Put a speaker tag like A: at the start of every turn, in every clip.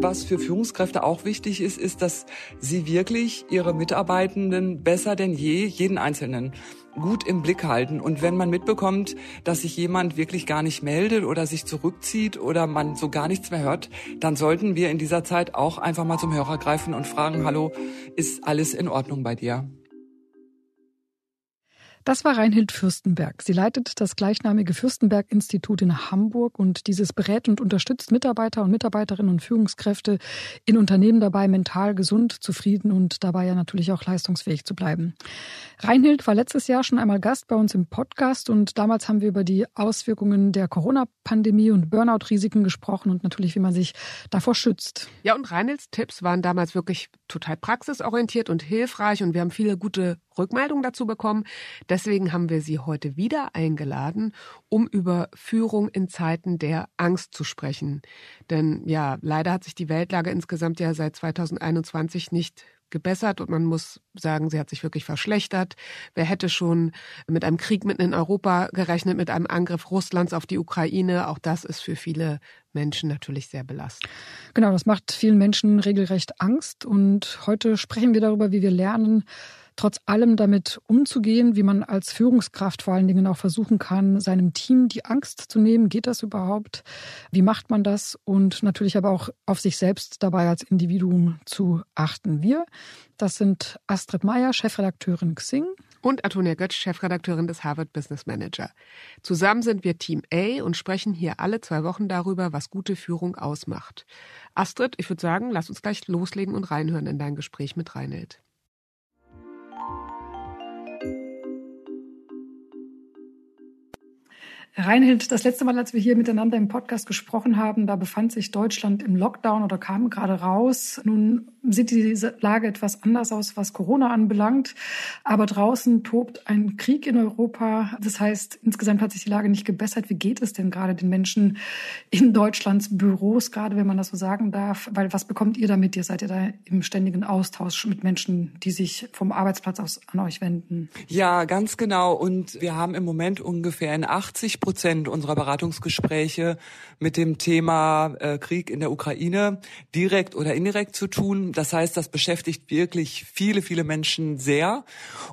A: Was für Führungskräfte auch wichtig ist, ist, dass sie wirklich ihre Mitarbeitenden besser denn je, jeden Einzelnen, gut im Blick halten. Und wenn man mitbekommt, dass sich jemand wirklich gar nicht meldet oder sich zurückzieht oder man so gar nichts mehr hört, dann sollten wir in dieser Zeit auch einfach mal zum Hörer greifen und fragen, hallo, ist alles in Ordnung bei dir?
B: Das war Reinhild Fürstenberg. Sie leitet das gleichnamige Fürstenberg-Institut in Hamburg und dieses berät und unterstützt Mitarbeiter und Mitarbeiterinnen und Führungskräfte in Unternehmen dabei, mental gesund, zufrieden und dabei ja natürlich auch leistungsfähig zu bleiben. Reinhild war letztes Jahr schon einmal Gast bei uns im Podcast und damals haben wir über die Auswirkungen der Corona-Pandemie und Burnout-Risiken gesprochen und natürlich, wie man sich davor schützt.
C: Ja, und Reinhilds Tipps waren damals wirklich total praxisorientiert und hilfreich und wir haben viele gute Rückmeldungen dazu bekommen. Deswegen haben wir Sie heute wieder eingeladen, um über Führung in Zeiten der Angst zu sprechen. Denn ja, leider hat sich die Weltlage insgesamt ja seit 2021 nicht gebessert und man muss sagen, sie hat sich wirklich verschlechtert. Wer hätte schon mit einem Krieg mitten in Europa gerechnet, mit einem Angriff Russlands auf die Ukraine? Auch das ist für viele Menschen natürlich sehr belastend.
B: Genau, das macht vielen Menschen regelrecht Angst und heute sprechen wir darüber, wie wir lernen, trotz allem damit umzugehen, wie man als Führungskraft vor allen Dingen auch versuchen kann, seinem Team die Angst zu nehmen. Geht das überhaupt? Wie macht man das? Und natürlich aber auch auf sich selbst dabei als Individuum zu achten. Wir, das sind Astrid Meyer, Chefredakteurin Xing.
C: Und Antonia Götz, Chefredakteurin des Harvard Business Manager. Zusammen sind wir Team A und sprechen hier alle zwei Wochen darüber, was gute Führung ausmacht. Astrid, ich würde sagen, lass uns gleich loslegen und reinhören in dein Gespräch mit Reinhild.
B: Reinhild, das letzte Mal, als wir hier miteinander im Podcast gesprochen haben, da befand sich Deutschland im Lockdown oder kam gerade raus. Nun sieht diese Lage etwas anders aus, was Corona anbelangt. Aber draußen tobt ein Krieg in Europa. Das heißt, insgesamt hat sich die Lage nicht gebessert. Wie geht es denn gerade den Menschen in Deutschlands Büros, gerade wenn man das so sagen darf? Weil was bekommt ihr damit? Ihr seid ja da im ständigen Austausch mit Menschen, die sich vom Arbeitsplatz aus an euch wenden.
A: Ja, ganz genau. Und wir haben im Moment ungefähr in 80 Prozent unserer Beratungsgespräche mit dem Thema äh, Krieg in der Ukraine direkt oder indirekt zu tun. Das heißt, das beschäftigt wirklich viele, viele Menschen sehr.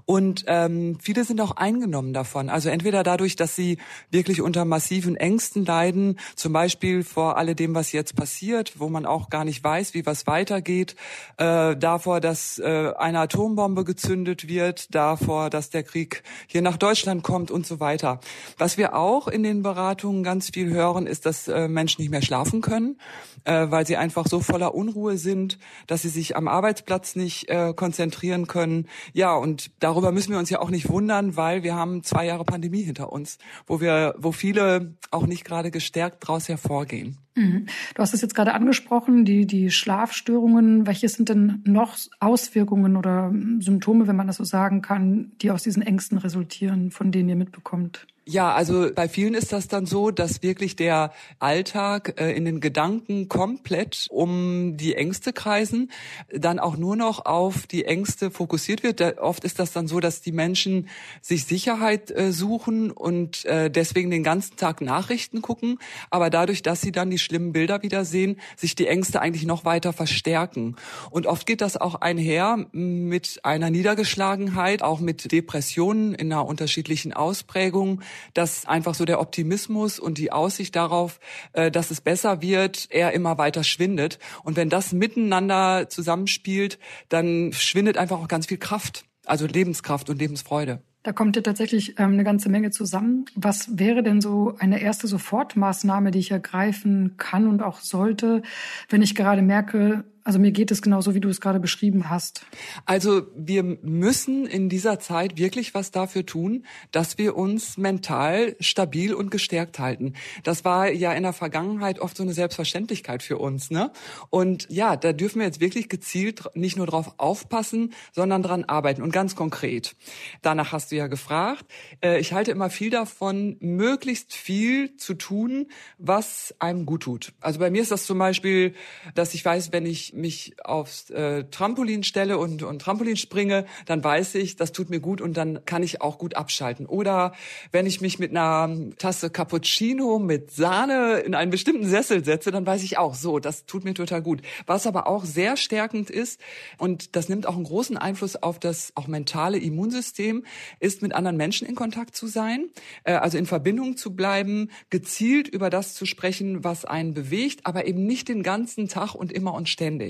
A: Und ähm, viele sind auch eingenommen davon. Also entweder dadurch, dass sie wirklich unter massiven Ängsten leiden, zum Beispiel vor alledem, was jetzt passiert, wo man auch gar nicht weiß, wie was weitergeht, äh, davor, dass äh, eine Atombombe gezündet wird, davor, dass der Krieg hier nach Deutschland kommt und so weiter. Was wir auch auch in den Beratungen ganz viel hören, ist, dass äh, Menschen nicht mehr schlafen können, äh, weil sie einfach so voller Unruhe sind, dass sie sich am Arbeitsplatz nicht äh, konzentrieren können. Ja, und darüber müssen wir uns ja auch nicht wundern, weil wir haben zwei Jahre Pandemie hinter uns, wo wir, wo viele auch nicht gerade gestärkt daraus hervorgehen.
B: Mhm. Du hast es jetzt gerade angesprochen, die, die Schlafstörungen. Welche sind denn noch Auswirkungen oder Symptome, wenn man das so sagen kann, die aus diesen Ängsten resultieren, von denen ihr mitbekommt?
A: Ja, also bei vielen ist das dann so, dass wirklich der Alltag äh, in den Gedanken komplett um die Ängste kreisen, dann auch nur noch auf die Ängste fokussiert wird. Oft ist das dann so, dass die Menschen sich Sicherheit äh, suchen und äh, deswegen den ganzen Tag Nachrichten gucken, aber dadurch, dass sie dann die schlimmen Bilder wieder sehen, sich die Ängste eigentlich noch weiter verstärken. Und oft geht das auch einher mit einer Niedergeschlagenheit, auch mit Depressionen in einer unterschiedlichen Ausprägung dass einfach so der Optimismus und die Aussicht darauf, äh, dass es besser wird, er immer weiter schwindet. Und wenn das miteinander zusammenspielt, dann schwindet einfach auch ganz viel Kraft, also Lebenskraft und Lebensfreude.
B: Da kommt ja tatsächlich ähm, eine ganze Menge zusammen. Was wäre denn so eine erste Sofortmaßnahme, die ich ergreifen kann und auch sollte, wenn ich gerade merke, also mir geht es genauso, wie du es gerade beschrieben hast.
A: Also wir müssen in dieser Zeit wirklich was dafür tun, dass wir uns mental stabil und gestärkt halten. Das war ja in der Vergangenheit oft so eine Selbstverständlichkeit für uns, ne? Und ja, da dürfen wir jetzt wirklich gezielt nicht nur drauf aufpassen, sondern dran arbeiten und ganz konkret. Danach hast du ja gefragt. Äh, ich halte immer viel davon, möglichst viel zu tun, was einem gut tut. Also bei mir ist das zum Beispiel, dass ich weiß, wenn ich mich aufs äh, Trampolin stelle und, und Trampolin springe, dann weiß ich, das tut mir gut und dann kann ich auch gut abschalten. Oder wenn ich mich mit einer Tasse Cappuccino mit Sahne in einen bestimmten Sessel setze, dann weiß ich auch, so, das tut mir total gut. Was aber auch sehr stärkend ist, und das nimmt auch einen großen Einfluss auf das auch mentale Immunsystem, ist mit anderen Menschen in Kontakt zu sein, äh, also in Verbindung zu bleiben, gezielt über das zu sprechen, was einen bewegt, aber eben nicht den ganzen Tag und immer und ständig.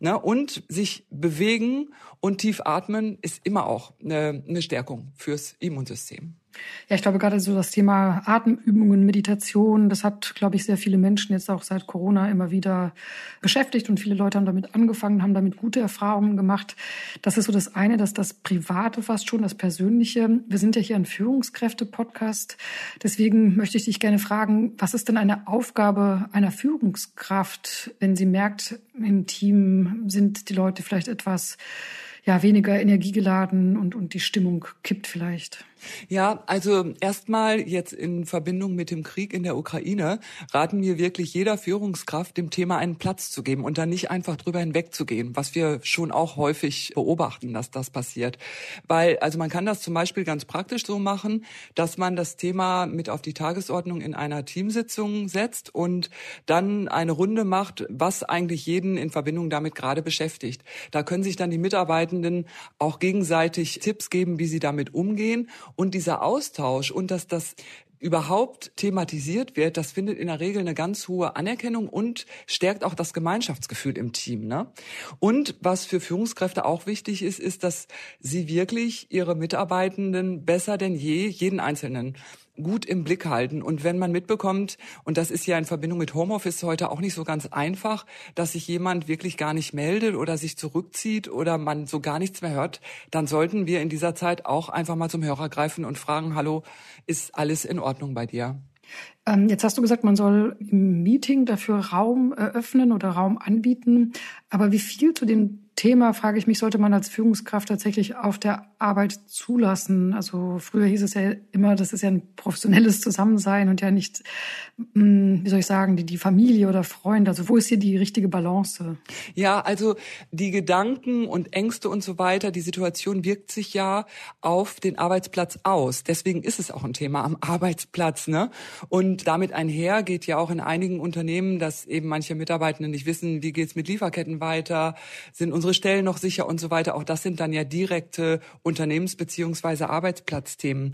A: Ne? Und sich bewegen und tief atmen ist immer auch eine, eine Stärkung fürs Immunsystem.
B: Ja, ich glaube gerade so das Thema Atemübungen, Meditation, das hat, glaube ich, sehr viele Menschen jetzt auch seit Corona immer wieder beschäftigt und viele Leute haben damit angefangen, haben damit gute Erfahrungen gemacht. Das ist so das eine, dass das Private fast schon, das Persönliche. Wir sind ja hier ein Führungskräfte-Podcast. Deswegen möchte ich dich gerne fragen, was ist denn eine Aufgabe einer Führungskraft, wenn sie merkt, im Team sind die Leute vielleicht etwas ja, weniger energiegeladen und, und die Stimmung kippt vielleicht.
A: Ja, also erstmal jetzt in Verbindung mit dem Krieg in der Ukraine raten wir wirklich jeder Führungskraft, dem Thema einen Platz zu geben und dann nicht einfach drüber hinwegzugehen, was wir schon auch häufig beobachten, dass das passiert. Weil, also man kann das zum Beispiel ganz praktisch so machen, dass man das Thema mit auf die Tagesordnung in einer Teamsitzung setzt und dann eine Runde macht, was eigentlich jeden in Verbindung damit gerade beschäftigt. Da können sich dann die Mitarbeitenden auch gegenseitig Tipps geben, wie sie damit umgehen und dieser Austausch und dass das überhaupt thematisiert wird, das findet in der Regel eine ganz hohe Anerkennung und stärkt auch das Gemeinschaftsgefühl im Team. Ne? Und was für Führungskräfte auch wichtig ist, ist, dass sie wirklich ihre Mitarbeitenden besser denn je, jeden Einzelnen gut im Blick halten. Und wenn man mitbekommt, und das ist ja in Verbindung mit Homeoffice heute auch nicht so ganz einfach, dass sich jemand wirklich gar nicht meldet oder sich zurückzieht oder man so gar nichts mehr hört, dann sollten wir in dieser Zeit auch einfach mal zum Hörer greifen und fragen, hallo, ist alles in Ordnung bei dir?
B: Ähm, jetzt hast du gesagt, man soll im Meeting dafür Raum eröffnen oder Raum anbieten. Aber wie viel zu dem Thema, frage ich mich, sollte man als Führungskraft tatsächlich auf der Arbeit zulassen? Also früher hieß es ja immer, das ist ja ein professionelles Zusammensein und ja nicht, hm, wie soll ich sagen, die, die Familie oder Freunde. Also wo ist hier die richtige Balance?
A: Ja, also die Gedanken und Ängste und so weiter, die Situation wirkt sich ja auf den Arbeitsplatz aus. Deswegen ist es auch ein Thema am Arbeitsplatz. Ne? Und damit einher geht ja auch in einigen Unternehmen, dass eben manche Mitarbeitenden nicht wissen, wie geht's mit Lieferketten weiter, sind unsere unsere Stellen noch sicher und so weiter. Auch das sind dann ja direkte Unternehmens- beziehungsweise Arbeitsplatzthemen.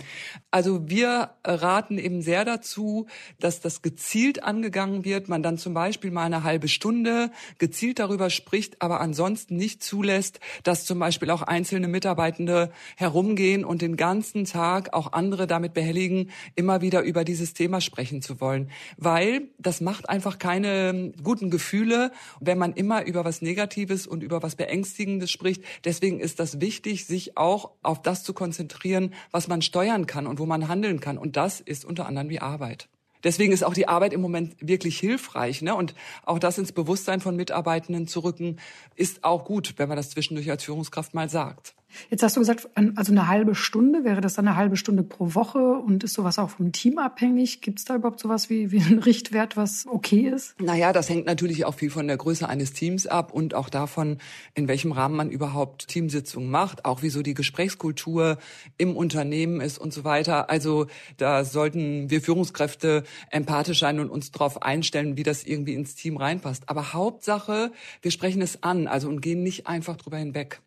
A: Also wir raten eben sehr dazu, dass das gezielt angegangen wird, man dann zum Beispiel mal eine halbe Stunde gezielt darüber spricht, aber ansonsten nicht zulässt, dass zum Beispiel auch einzelne Mitarbeitende herumgehen und den ganzen Tag auch andere damit behelligen, immer wieder über dieses Thema sprechen zu wollen. Weil das macht einfach keine guten Gefühle, wenn man immer über was Negatives und über was Beängstigendes spricht. Deswegen ist das wichtig, sich auch auf das zu konzentrieren, was man steuern kann und wo man handeln kann. Und das ist unter anderem die Arbeit. Deswegen ist auch die Arbeit im Moment wirklich hilfreich. Ne? Und auch das ins Bewusstsein von Mitarbeitenden zu rücken, ist auch gut, wenn man das zwischendurch als Führungskraft mal sagt.
B: Jetzt hast du gesagt, also eine halbe Stunde, wäre das dann eine halbe Stunde pro Woche und ist sowas auch vom Team abhängig? Gibt es da überhaupt sowas wie, wie einen Richtwert, was okay ist?
A: Naja, das hängt natürlich auch viel von der Größe eines Teams ab und auch davon, in welchem Rahmen man überhaupt Teamsitzungen macht, auch wieso die Gesprächskultur im Unternehmen ist und so weiter. Also da sollten wir Führungskräfte empathisch sein und uns darauf einstellen, wie das irgendwie ins Team reinpasst. Aber Hauptsache, wir sprechen es an, also und gehen nicht einfach drüber hinweg.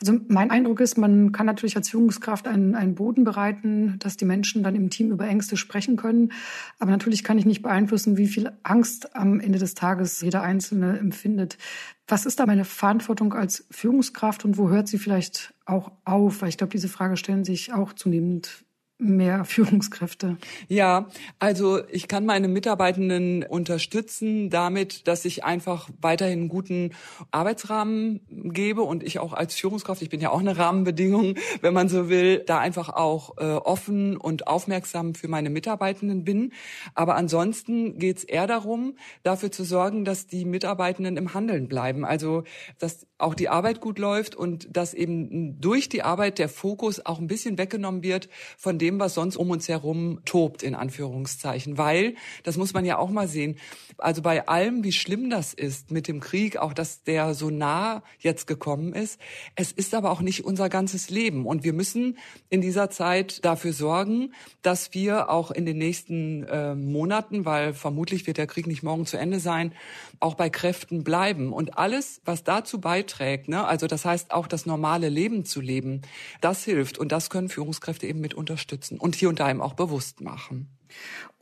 B: Also mein Eindruck ist, man kann natürlich als Führungskraft einen, einen Boden bereiten, dass die Menschen dann im Team über Ängste sprechen können. Aber natürlich kann ich nicht beeinflussen, wie viel Angst am Ende des Tages jeder Einzelne empfindet. Was ist da meine Verantwortung als Führungskraft und wo hört sie vielleicht auch auf? Weil ich glaube, diese Frage stellen sich auch zunehmend mehr Führungskräfte?
A: Ja, also ich kann meine Mitarbeitenden unterstützen damit, dass ich einfach weiterhin einen guten Arbeitsrahmen gebe und ich auch als Führungskraft, ich bin ja auch eine Rahmenbedingung, wenn man so will, da einfach auch äh, offen und aufmerksam für meine Mitarbeitenden bin. Aber ansonsten geht es eher darum, dafür zu sorgen, dass die Mitarbeitenden im Handeln bleiben. Also dass auch die Arbeit gut läuft und dass eben durch die Arbeit der Fokus auch ein bisschen weggenommen wird von dem, was sonst um uns herum tobt, in Anführungszeichen. Weil, das muss man ja auch mal sehen, also bei allem, wie schlimm das ist mit dem Krieg, auch dass der so nah jetzt gekommen ist, es ist aber auch nicht unser ganzes Leben. Und wir müssen in dieser Zeit dafür sorgen, dass wir auch in den nächsten äh, Monaten, weil vermutlich wird der Krieg nicht morgen zu Ende sein, auch bei Kräften bleiben. Und alles, was dazu beiträgt, ne, also das heißt auch das normale Leben zu leben, das hilft. Und das können Führungskräfte eben mit unterstützen und hier und da eben auch bewusst machen.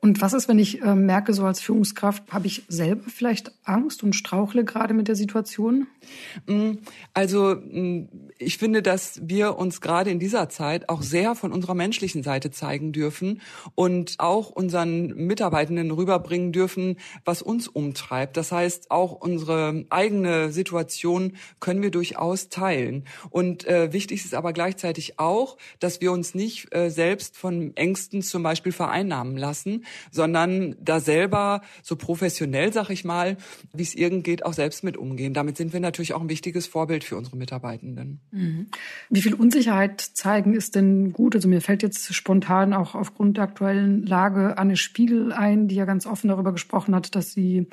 B: Und was ist, wenn ich äh, merke, so als Führungskraft, habe ich selber vielleicht Angst und strauchle gerade mit der Situation?
A: Mm, also mm, ich finde, dass wir uns gerade in dieser Zeit auch sehr von unserer menschlichen Seite zeigen dürfen und auch unseren Mitarbeitenden rüberbringen dürfen, was uns umtreibt. Das heißt, auch unsere eigene Situation können wir durchaus teilen. Und äh, wichtig ist aber gleichzeitig auch, dass wir uns nicht äh, selbst von Ängsten zum Beispiel vereinnahmen lassen, sondern da selber so professionell, sag ich mal, wie es irgend geht, auch selbst mit umgehen. Damit sind wir natürlich auch ein wichtiges Vorbild für unsere Mitarbeitenden.
B: Mhm. Wie viel Unsicherheit zeigen ist denn gut? Also mir fällt jetzt spontan auch aufgrund der aktuellen Lage Anne Spiegel ein, die ja ganz offen darüber gesprochen hat, dass sie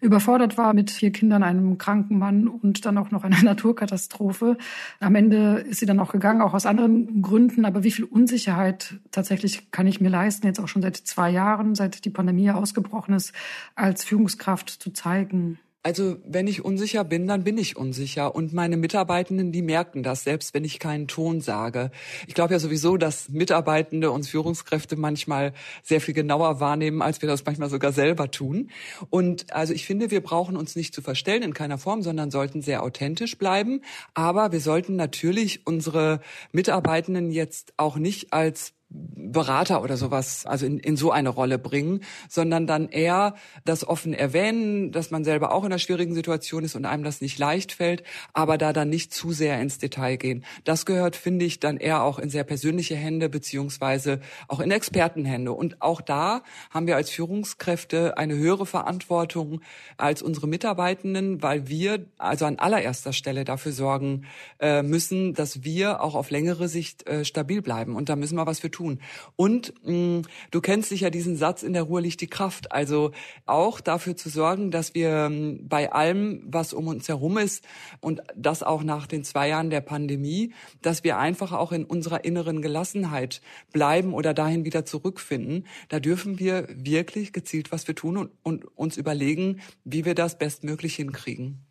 B: überfordert war mit vier Kindern, einem kranken Mann und dann auch noch einer Naturkatastrophe. Am Ende ist sie dann auch gegangen, auch aus anderen Gründen. Aber wie viel Unsicherheit tatsächlich kann ich mir leisten, jetzt auch schon seit zwei Jahren, seit die Pandemie ausgebrochen ist, als Führungskraft zu zeigen?
A: Also wenn ich unsicher bin, dann bin ich unsicher. Und meine Mitarbeitenden, die merken das, selbst wenn ich keinen Ton sage. Ich glaube ja sowieso, dass Mitarbeitende und Führungskräfte manchmal sehr viel genauer wahrnehmen, als wir das manchmal sogar selber tun. Und also ich finde, wir brauchen uns nicht zu verstellen in keiner Form, sondern sollten sehr authentisch bleiben. Aber wir sollten natürlich unsere Mitarbeitenden jetzt auch nicht als Berater oder sowas, also in, in so eine Rolle bringen, sondern dann eher das offen erwähnen, dass man selber auch in einer schwierigen Situation ist und einem das nicht leicht fällt, aber da dann nicht zu sehr ins Detail gehen. Das gehört, finde ich, dann eher auch in sehr persönliche Hände beziehungsweise auch in Expertenhände. Und auch da haben wir als Führungskräfte eine höhere Verantwortung als unsere Mitarbeitenden, weil wir also an allererster Stelle dafür sorgen äh, müssen, dass wir auch auf längere Sicht äh, stabil bleiben. Und da müssen wir was für tun tun. Und mh, mm, du kennst sicher diesen Satz, in der Ruhe liegt die Kraft. Also auch dafür zu sorgen, dass wir mh, mm, bei allem, was um uns herum ist und das auch nach den zwei Jahren der Pandemie, dass wir einfach auch in unserer inneren Gelassenheit bleiben oder dahin wieder zurückfinden. Da dürfen wir wirklich gezielt was für tun und, und uns überlegen, wie wir das bestmöglich hinkriegen.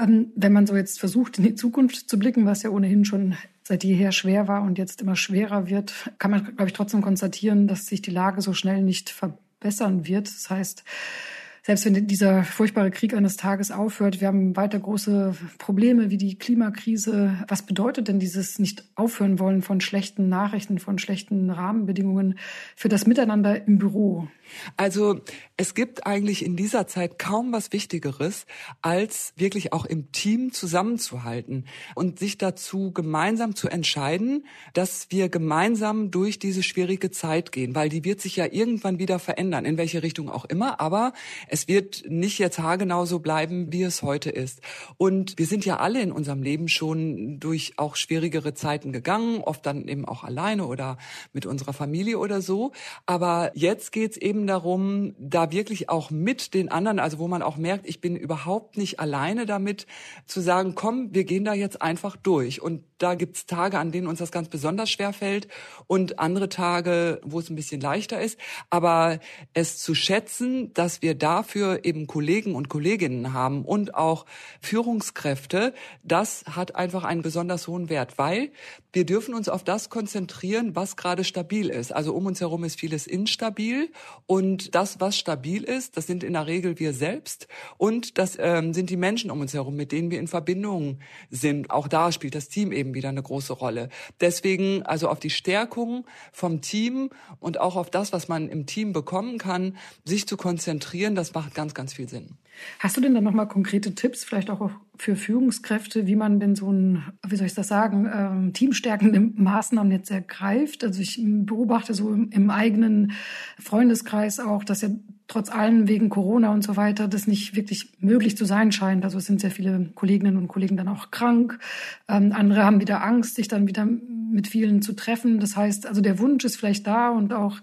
B: Ähm, wenn man so jetzt versucht, in die Zukunft zu blicken, was ja ohnehin schon seit jeher schwer war und jetzt immer schwerer wird, kann man, glaube ich, trotzdem konstatieren, dass sich die Lage so schnell nicht verbessern wird. Das heißt, selbst wenn dieser furchtbare Krieg eines Tages aufhört, wir haben weiter große Probleme wie die Klimakrise. Was bedeutet denn dieses nicht aufhören wollen von schlechten Nachrichten, von schlechten Rahmenbedingungen für das Miteinander im Büro?
A: Also es gibt eigentlich in dieser Zeit kaum was Wichtigeres, als wirklich auch im Team zusammenzuhalten und sich dazu gemeinsam zu entscheiden, dass wir gemeinsam durch diese schwierige Zeit gehen, weil die wird sich ja irgendwann wieder verändern, in welche Richtung auch immer, aber es wird nicht jetzt haargenau so bleiben, wie es heute ist. Und wir sind ja alle in unserem Leben schon durch auch schwierigere Zeiten gegangen, oft dann eben auch alleine oder mit unserer Familie oder so, aber jetzt geht's eben darum, da wirklich auch mit den anderen, also wo man auch merkt, ich bin überhaupt nicht alleine damit, zu sagen, komm, wir gehen da jetzt einfach durch. Und da gibt's Tage, an denen uns das ganz besonders schwer fällt und andere Tage, wo es ein bisschen leichter ist. Aber es zu schätzen, dass wir dafür eben Kollegen und Kolleginnen haben und auch Führungskräfte, das hat einfach einen besonders hohen Wert, weil wir dürfen uns auf das konzentrieren, was gerade stabil ist. Also um uns herum ist vieles instabil und das, was stabil ist, das sind in der Regel wir selbst und das ähm, sind die Menschen um uns herum, mit denen wir in Verbindung sind. Auch da spielt das Team eben wieder eine große Rolle. Deswegen also auf die Stärkung vom Team und auch auf das, was man im Team bekommen kann, sich zu konzentrieren, das macht ganz, ganz viel Sinn.
B: Hast du denn dann nochmal konkrete Tipps, vielleicht auch für Führungskräfte, wie man denn so ein, wie soll ich das sagen, ähm, teamstärkende Maßnahmen jetzt ergreift? Also ich beobachte so im, im eigenen Freundeskreis auch, dass ja trotz allem wegen Corona und so weiter das nicht wirklich möglich zu sein scheint. Also es sind sehr viele Kolleginnen und Kollegen dann auch krank. Ähm, andere haben wieder Angst, sich dann wieder mit vielen zu treffen. Das heißt, also der Wunsch ist vielleicht da und auch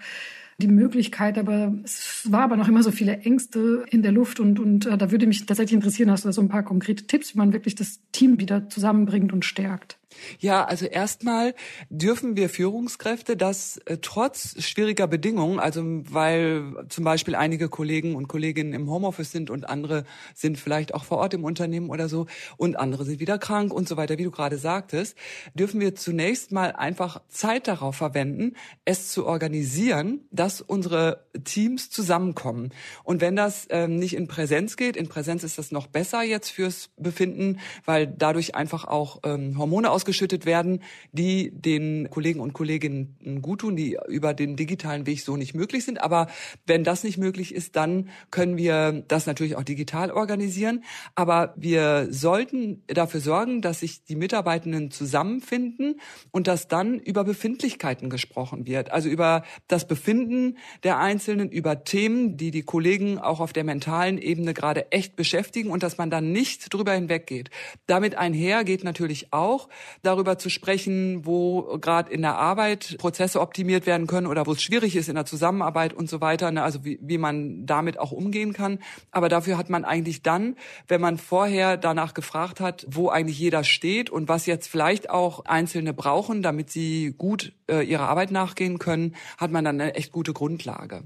B: die Möglichkeit, aber es war aber noch immer so viele Ängste in der Luft und, und äh, da würde mich tatsächlich interessieren, hast du da so ein paar konkrete Tipps, wie man wirklich das Team wieder zusammenbringt und stärkt?
A: Ja, also erstmal dürfen wir Führungskräfte das äh, trotz schwieriger Bedingungen, also weil zum Beispiel einige Kollegen und Kolleginnen im Homeoffice sind und andere sind vielleicht auch vor Ort im Unternehmen oder so und andere sind wieder krank und so weiter, wie du gerade sagtest, dürfen wir zunächst mal einfach Zeit darauf verwenden, es zu organisieren, dass unsere Teams zusammenkommen. Und wenn das ähm, nicht in Präsenz geht, in Präsenz ist das noch besser jetzt fürs Befinden, weil dadurch einfach auch ähm, Hormone aus ausgeschüttet werden, die den Kollegen und Kolleginnen guttun, die über den digitalen Weg so nicht möglich sind. Aber wenn das nicht möglich ist, dann können wir das natürlich auch digital organisieren. Aber wir sollten dafür sorgen, dass sich die Mitarbeitenden zusammenfinden und dass dann über Befindlichkeiten gesprochen wird. Also über das Befinden der Einzelnen, über Themen, die die Kollegen auch auf der mentalen Ebene gerade echt beschäftigen und dass man dann nicht drüber hinweggeht. Damit einher geht natürlich auch, darüber zu sprechen, wo gerade in der Arbeit Prozesse optimiert werden können oder wo es schwierig ist in der Zusammenarbeit und so weiter. Ne? Also wie, wie man damit auch umgehen kann. Aber dafür hat man eigentlich dann, wenn man vorher danach gefragt hat, wo eigentlich jeder steht und was jetzt vielleicht auch Einzelne brauchen, damit sie gut äh, ihrer Arbeit nachgehen können, hat man dann eine echt gute Grundlage.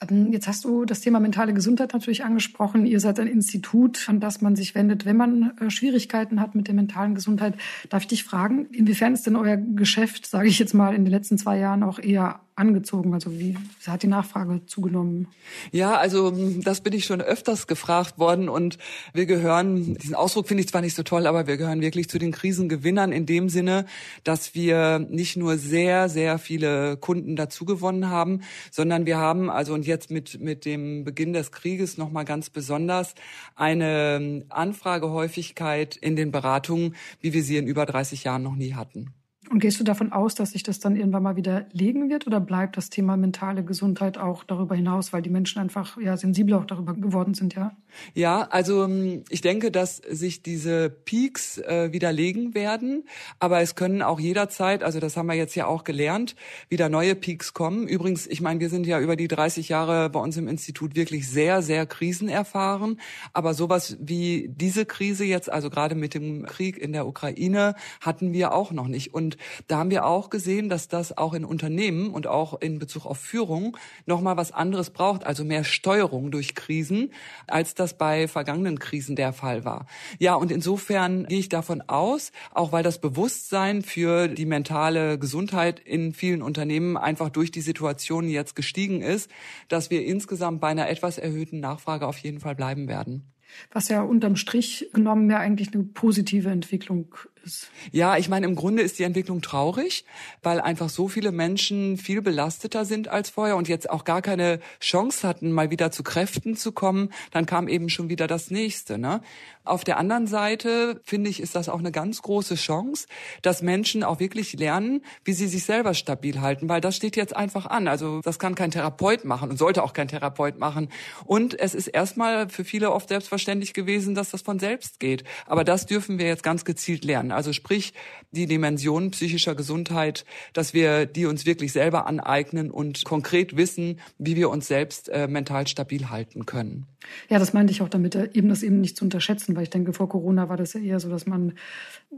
B: Ähm, jetzt hast du das Thema mentale Gesundheit natürlich angesprochen. Ihr seid ein Institut, an das man sich wendet, wenn man äh, Schwierigkeiten hat mit der mentalen Gesundheit. Darf ich dich fragen, inwiefern ist denn euer Geschäft, sage ich jetzt mal, in den letzten zwei Jahren auch eher angezogen? Also wie hat die Nachfrage zugenommen?
A: Ja, also hm, das bin ich schon öfters gefragt worden und wir gehören, diesen Ausdruck finde ich zwar nicht so toll, aber wir gehören wirklich zu den Krisengewinnern in dem Sinne, dass wir nicht nur sehr, sehr viele Kunden dazugewonnen haben, sondern wir haben also und jetzt mit, mit dem Beginn des Krieges nochmal ganz besonders eine hm, Anfragehäufigkeit in den Beratungen, wie wir sie in über 30 Jahren noch nie hatten.
B: Und gehst du davon aus, dass sich das dann irgendwann mal wieder legen wird oder bleibt das Thema mentale Gesundheit auch darüber hinaus, weil die Menschen einfach ja sensibler auch darüber geworden sind, ja?
A: Ja, also ähm, ich denke, dass sich diese Peaks äh, wieder legen werden, aber es können auch jederzeit, also das haben wir jetzt ja auch gelernt, wieder neue Peaks kommen. Übrigens, ich meine, wir sind ja über die 30 Jahre bei uns im Institut wirklich sehr, sehr krisenerfahren, aber sowas wie diese Krise jetzt, also gerade mit dem Krieg in der Ukraine, hatten wir auch noch nicht. Und da haben wir auch gesehen, dass das auch in Unternehmen und auch in Bezug auf Führung nochmal was anderes braucht, also mehr Steuerung durch Krisen, als das bei vergangenen Krisen der Fall war. Ja, und insofern gehe ich davon aus, auch weil das Bewusstsein für die mentale Gesundheit in vielen Unternehmen einfach durch die Situation jetzt gestiegen ist, dass wir insgesamt bei einer etwas erhöhten Nachfrage auf jeden Fall bleiben werden.
B: Was ja unterm Strich genommen ja eigentlich eine positive Entwicklung ist.
A: Ja, ich meine, im Grunde ist die Entwicklung traurig, weil einfach so viele Menschen viel belasteter sind als vorher und jetzt auch gar keine Chance hatten, mal wieder zu Kräften zu kommen. Dann kam eben schon wieder das nächste. Ne? Auf der anderen Seite, finde ich, ist das auch eine ganz große Chance, dass Menschen auch wirklich lernen, wie sie sich selber stabil halten, weil das steht jetzt einfach an. Also das kann kein Therapeut machen und sollte auch kein Therapeut machen. Und es ist erstmal für viele oft selbstverständlich gewesen, dass das von selbst geht. Aber das dürfen wir jetzt ganz gezielt lernen. Also sprich, die Dimension psychischer Gesundheit, dass wir die uns wirklich selber aneignen und konkret wissen, wie wir uns selbst äh, mental stabil halten können.
B: Ja, das meinte ich auch damit, äh, eben das eben nicht zu unterschätzen, weil ich denke, vor Corona war das ja eher so, dass man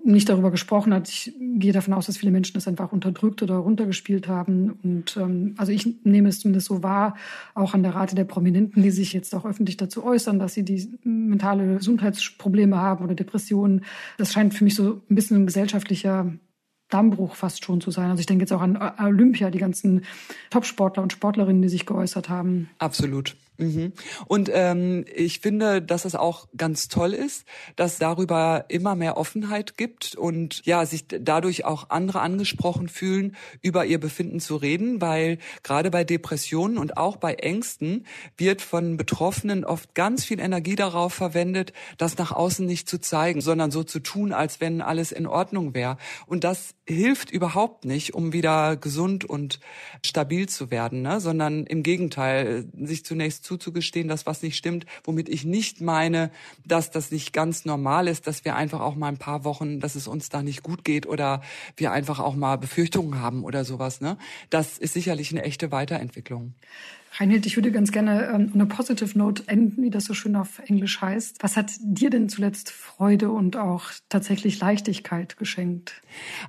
B: nicht darüber gesprochen hat. Ich gehe davon aus, dass viele Menschen das einfach unterdrückt oder runtergespielt haben. Und ähm, also ich nehme es zumindest so wahr, auch an der Rate der Prominenten, die sich jetzt auch öffentlich dazu äußern, dass sie die mentale Gesundheitsprobleme haben oder Depressionen. Das scheint für mich so ein bisschen ein gesellschaftlicher Dammbruch fast schon zu sein. Also ich denke jetzt auch an Olympia, die ganzen Topsportler und Sportlerinnen, die sich geäußert haben.
A: Absolut. Mhm. Und ähm, ich finde, dass es auch ganz toll ist, dass darüber immer mehr Offenheit gibt und ja, sich dadurch auch andere angesprochen fühlen, über ihr Befinden zu reden, weil gerade bei Depressionen und auch bei Ängsten wird von Betroffenen oft ganz viel Energie darauf verwendet, das nach außen nicht zu zeigen, sondern so zu tun, als wenn alles in Ordnung wäre. Und das hilft überhaupt nicht, um wieder gesund und stabil zu werden, ne? sondern im Gegenteil, sich zunächst zuzugestehen, dass was nicht stimmt, womit ich nicht meine, dass das nicht ganz normal ist, dass wir einfach auch mal ein paar Wochen, dass es uns da nicht gut geht oder wir einfach auch mal Befürchtungen haben oder sowas. Ne? Das ist sicherlich eine echte Weiterentwicklung.
B: Reinhild, ich würde ganz gerne ähm, eine Positive Note enden, wie das so schön auf Englisch heißt. Was hat dir denn zuletzt Freude und auch tatsächlich Leichtigkeit geschenkt?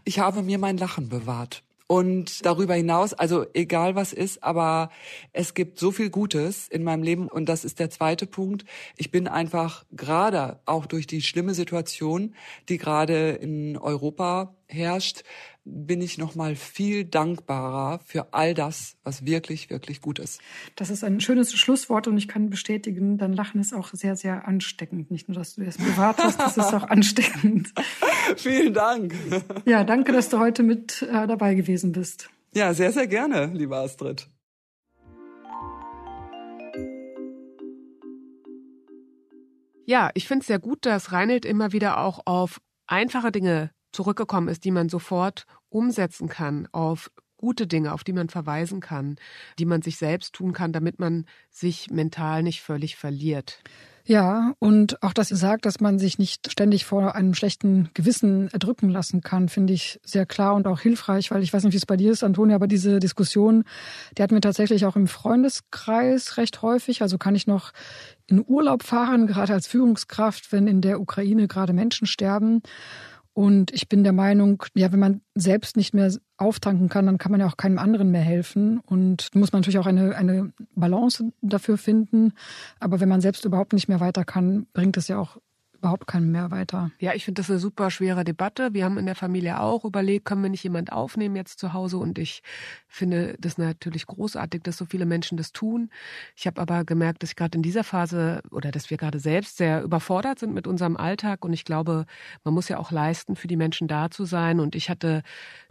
A: Ich habe mir mein Lachen bewahrt. Und darüber hinaus, also egal was ist, aber es gibt so viel Gutes in meinem Leben und das ist der zweite Punkt. Ich bin einfach gerade auch durch die schlimme Situation, die gerade in Europa herrscht, bin ich noch mal viel dankbarer für all das, was wirklich, wirklich gut ist.
B: Das ist ein schönes Schlusswort und ich kann bestätigen, dein Lachen ist auch sehr, sehr ansteckend. Nicht nur, dass du es privat hast, das ist auch ansteckend.
A: Vielen Dank.
B: Ja, danke, dass du heute mit äh, dabei gewesen bist.
A: Ja, sehr, sehr gerne, liebe Astrid.
C: Ja, ich finde es sehr gut, dass Reinhold immer wieder auch auf einfache Dinge zurückgekommen ist, die man sofort umsetzen kann auf gute Dinge, auf die man verweisen kann, die man sich selbst tun kann, damit man sich mental nicht völlig verliert.
B: Ja, und auch, dass ihr sagt, dass man sich nicht ständig vor einem schlechten Gewissen erdrücken lassen kann, finde ich sehr klar und auch hilfreich, weil ich weiß nicht, wie es bei dir ist, Antonia, aber diese Diskussion, die hatten wir tatsächlich auch im Freundeskreis recht häufig. Also kann ich noch in Urlaub fahren, gerade als Führungskraft, wenn in der Ukraine gerade Menschen sterben. Und ich bin der Meinung, ja, wenn man selbst nicht mehr auftanken kann, dann kann man ja auch keinem anderen mehr helfen. Und muss man natürlich auch eine, eine Balance dafür finden. Aber wenn man selbst überhaupt nicht mehr weiter kann, bringt es ja auch überhaupt keinen mehr weiter.
C: Ja, ich finde das eine super schwere Debatte. Wir haben in der Familie auch überlegt, können wir nicht jemand aufnehmen jetzt zu Hause? Und ich finde das natürlich großartig, dass so viele Menschen das tun. Ich habe aber gemerkt, dass ich gerade in dieser Phase oder dass wir gerade selbst sehr überfordert sind mit unserem Alltag. Und ich glaube, man muss ja auch leisten, für die Menschen da zu sein. Und ich hatte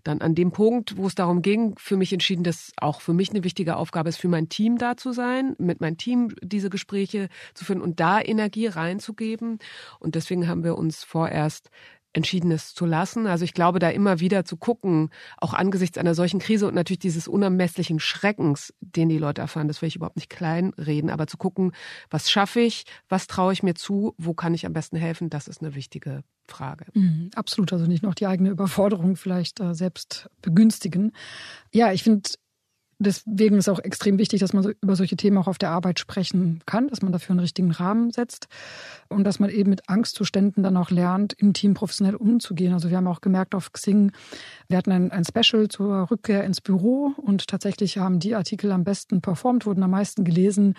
C: dann an dem Punkt, wo es darum ging, für mich entschieden, dass auch für mich eine wichtige Aufgabe ist, für mein Team da zu sein, mit meinem Team diese Gespräche zu führen und da Energie reinzugeben. Und deswegen haben wir uns vorerst entschieden es zu lassen. Also ich glaube, da immer wieder zu gucken, auch angesichts einer solchen Krise und natürlich dieses unermesslichen Schreckens, den die Leute erfahren, das will ich überhaupt nicht kleinreden, aber zu gucken, was schaffe ich, was traue ich mir zu, wo kann ich am besten helfen, das ist eine wichtige Frage.
B: Mhm, absolut, also nicht noch die eigene Überforderung vielleicht äh, selbst begünstigen. Ja, ich finde deswegen ist auch extrem wichtig, dass man so über solche Themen auch auf der Arbeit sprechen kann, dass man dafür einen richtigen Rahmen setzt und dass man eben mit Angstzuständen dann auch lernt, im Team professionell umzugehen. Also wir haben auch gemerkt auf Xing, wir hatten ein, ein Special zur Rückkehr ins Büro und tatsächlich haben die Artikel am besten performt, wurden am meisten gelesen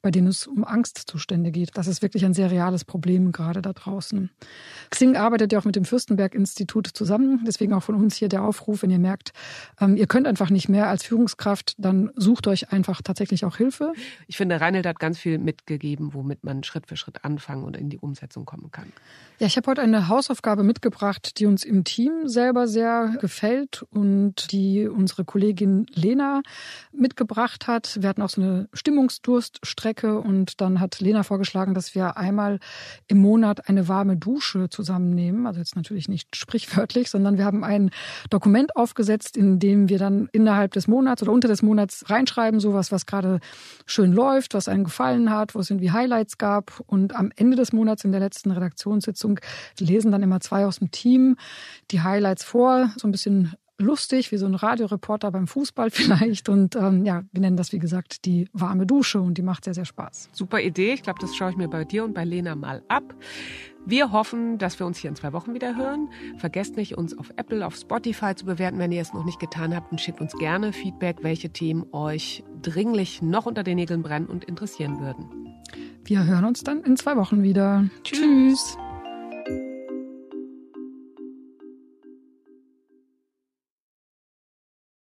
B: bei denen es um Angstzustände geht. Das ist wirklich ein sehr reales Problem gerade da draußen. Xing arbeitet ja auch mit dem Fürstenberg-Institut zusammen. Deswegen auch von uns hier der Aufruf, wenn ihr merkt, ähm, ihr könnt einfach nicht mehr als Führungskraft, dann sucht euch einfach tatsächlich auch Hilfe.
C: Ich finde, Reinhold hat ganz viel mitgegeben, womit man Schritt für Schritt anfangen und in die Umsetzung kommen kann.
B: Ja, ich habe heute eine Hausaufgabe mitgebracht, die uns im Team selber sehr gefällt und die unsere Kollegin Lena mitgebracht hat. Wir hatten auch so eine Stimmungsdurststrecke Strecke und dann hat Lena vorgeschlagen, dass wir einmal im Monat eine warme Dusche zusammennehmen. Also jetzt natürlich nicht sprichwörtlich, sondern wir haben ein Dokument aufgesetzt, in dem wir dann innerhalb des Monats oder unter des Monats reinschreiben, sowas, was gerade schön läuft, was einem gefallen hat, wo es irgendwie Highlights gab. Und am Ende des Monats in der letzten Redaktionssitzung lesen dann immer zwei aus dem Team die Highlights vor, so ein bisschen lustig, wie so ein Radioreporter beim Fußball vielleicht. Und ähm, ja, wir nennen das, wie gesagt, die warme Dusche und die macht sehr, sehr Spaß.
C: Super Idee. Ich glaube, das schaue ich mir bei dir und bei Lena mal ab. Wir hoffen, dass wir uns hier in zwei Wochen wieder hören. Vergesst nicht, uns auf Apple, auf Spotify zu bewerten, wenn ihr es noch nicht getan habt. Und schickt uns gerne Feedback, welche Themen euch dringlich noch unter den Nägeln brennen und interessieren würden.
B: Wir hören uns dann in zwei Wochen wieder. Tschüss. Tschüss.